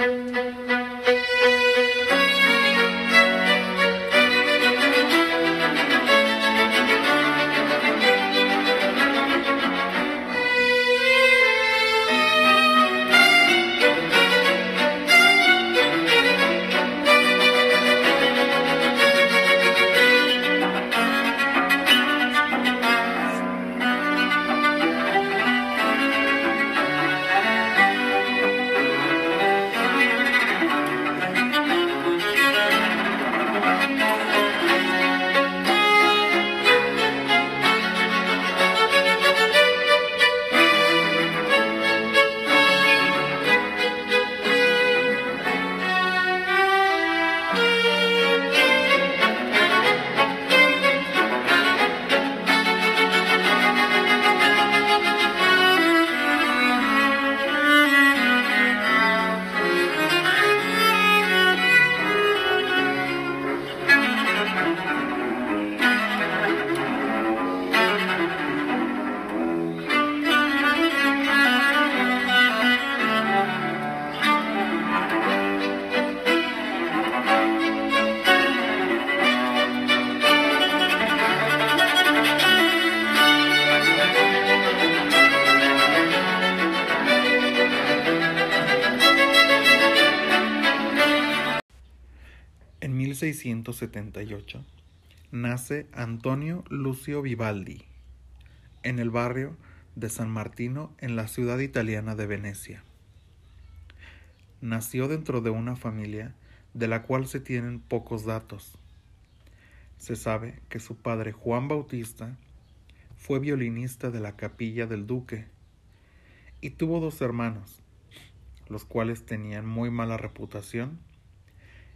Thank you. 1678 nace Antonio Lucio Vivaldi en el barrio de San Martino en la ciudad italiana de Venecia. Nació dentro de una familia de la cual se tienen pocos datos. Se sabe que su padre Juan Bautista fue violinista de la capilla del duque y tuvo dos hermanos, los cuales tenían muy mala reputación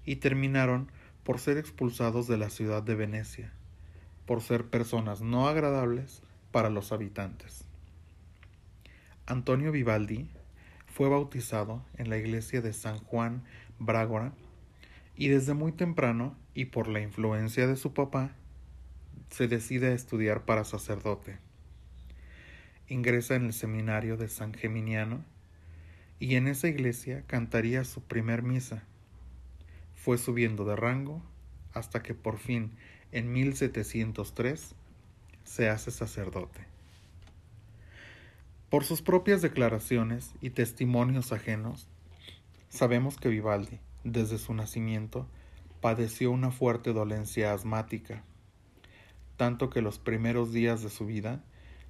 y terminaron por ser expulsados de la ciudad de Venecia, por ser personas no agradables para los habitantes. Antonio Vivaldi fue bautizado en la iglesia de San Juan Brágora y desde muy temprano y por la influencia de su papá se decide a estudiar para sacerdote. Ingresa en el seminario de San Geminiano y en esa iglesia cantaría su primer misa fue subiendo de rango hasta que por fin en 1703 se hace sacerdote. Por sus propias declaraciones y testimonios ajenos, sabemos que Vivaldi, desde su nacimiento, padeció una fuerte dolencia asmática, tanto que los primeros días de su vida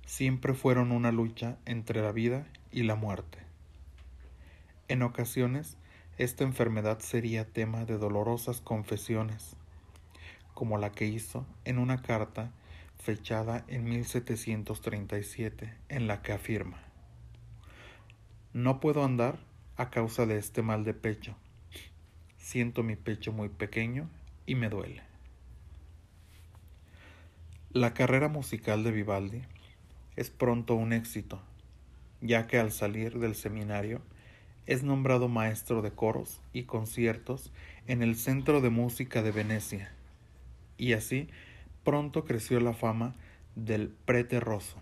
siempre fueron una lucha entre la vida y la muerte. En ocasiones esta enfermedad sería tema de dolorosas confesiones, como la que hizo en una carta fechada en 1737, en la que afirma, No puedo andar a causa de este mal de pecho. Siento mi pecho muy pequeño y me duele. La carrera musical de Vivaldi es pronto un éxito, ya que al salir del seminario es nombrado maestro de coros y conciertos en el Centro de Música de Venecia, y así pronto creció la fama del prete rosso,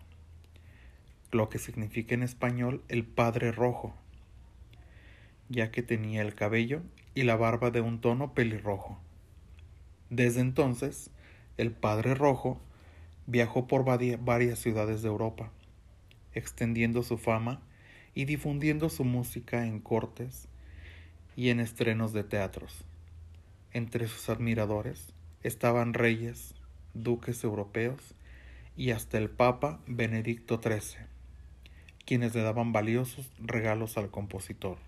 lo que significa en español el padre rojo, ya que tenía el cabello y la barba de un tono pelirrojo. Desde entonces, el padre rojo viajó por varias ciudades de Europa, extendiendo su fama y difundiendo su música en cortes y en estrenos de teatros. Entre sus admiradores estaban reyes, duques europeos y hasta el Papa Benedicto XIII, quienes le daban valiosos regalos al compositor.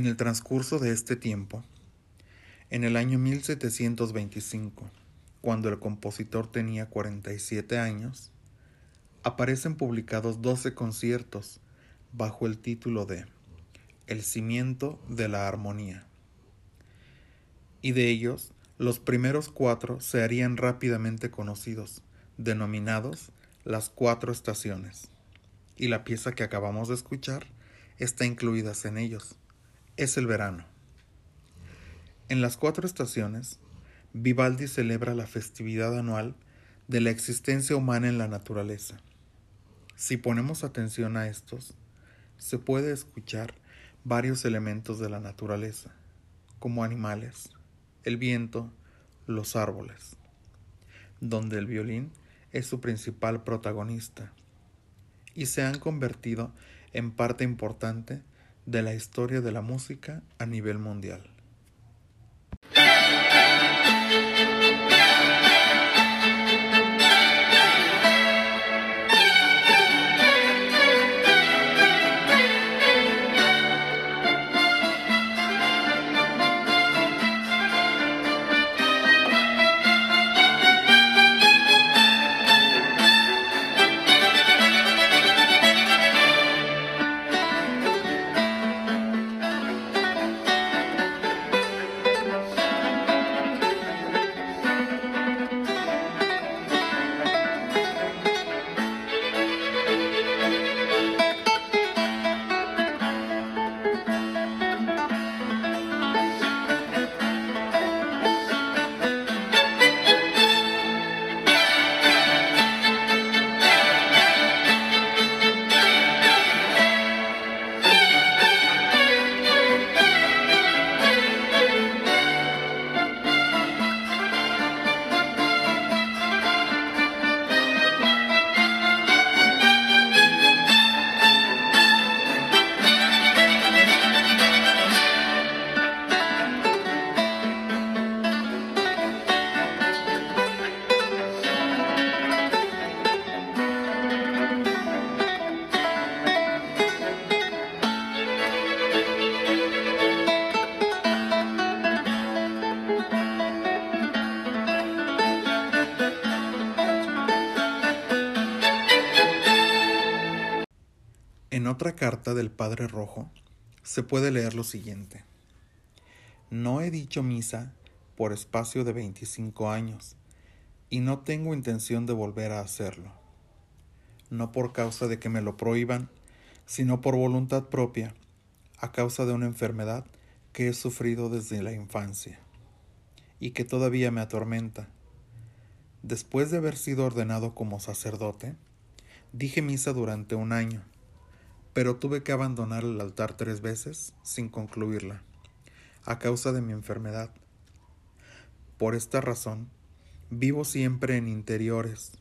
En el transcurso de este tiempo, en el año 1725, cuando el compositor tenía 47 años, aparecen publicados 12 conciertos bajo el título de El cimiento de la armonía. Y de ellos, los primeros cuatro se harían rápidamente conocidos, denominados las cuatro estaciones. Y la pieza que acabamos de escuchar está incluida en ellos. Es el verano. En las cuatro estaciones, Vivaldi celebra la festividad anual de la existencia humana en la naturaleza. Si ponemos atención a estos, se puede escuchar varios elementos de la naturaleza, como animales, el viento, los árboles, donde el violín es su principal protagonista, y se han convertido en parte importante de la historia de la música a nivel mundial. En otra carta del Padre Rojo se puede leer lo siguiente. No he dicho misa por espacio de 25 años y no tengo intención de volver a hacerlo. No por causa de que me lo prohíban, sino por voluntad propia, a causa de una enfermedad que he sufrido desde la infancia y que todavía me atormenta. Después de haber sido ordenado como sacerdote, dije misa durante un año pero tuve que abandonar el altar tres veces sin concluirla, a causa de mi enfermedad. Por esta razón, vivo siempre en interiores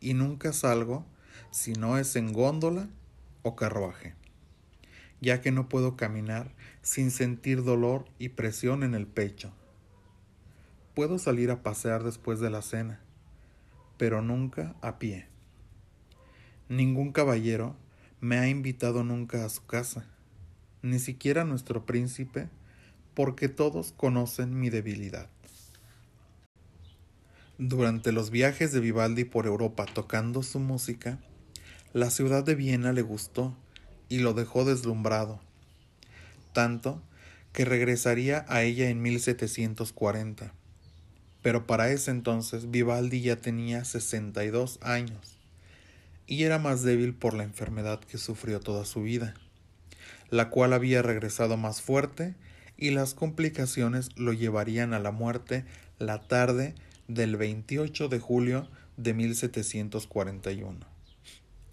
y nunca salgo si no es en góndola o carruaje, ya que no puedo caminar sin sentir dolor y presión en el pecho. Puedo salir a pasear después de la cena, pero nunca a pie. Ningún caballero me ha invitado nunca a su casa, ni siquiera nuestro príncipe, porque todos conocen mi debilidad. Durante los viajes de Vivaldi por Europa tocando su música, la ciudad de Viena le gustó y lo dejó deslumbrado, tanto que regresaría a ella en 1740. Pero para ese entonces Vivaldi ya tenía 62 años y era más débil por la enfermedad que sufrió toda su vida, la cual había regresado más fuerte y las complicaciones lo llevarían a la muerte la tarde del 28 de julio de 1741,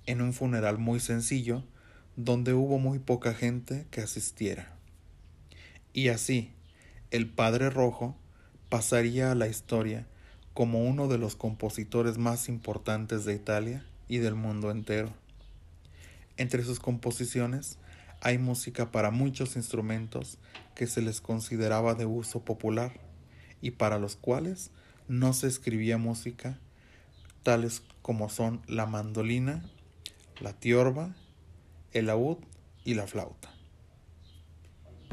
en un funeral muy sencillo donde hubo muy poca gente que asistiera. Y así, el Padre Rojo pasaría a la historia como uno de los compositores más importantes de Italia y del mundo entero. Entre sus composiciones hay música para muchos instrumentos que se les consideraba de uso popular y para los cuales no se escribía música, tales como son la mandolina, la tiorba, el laúd y la flauta.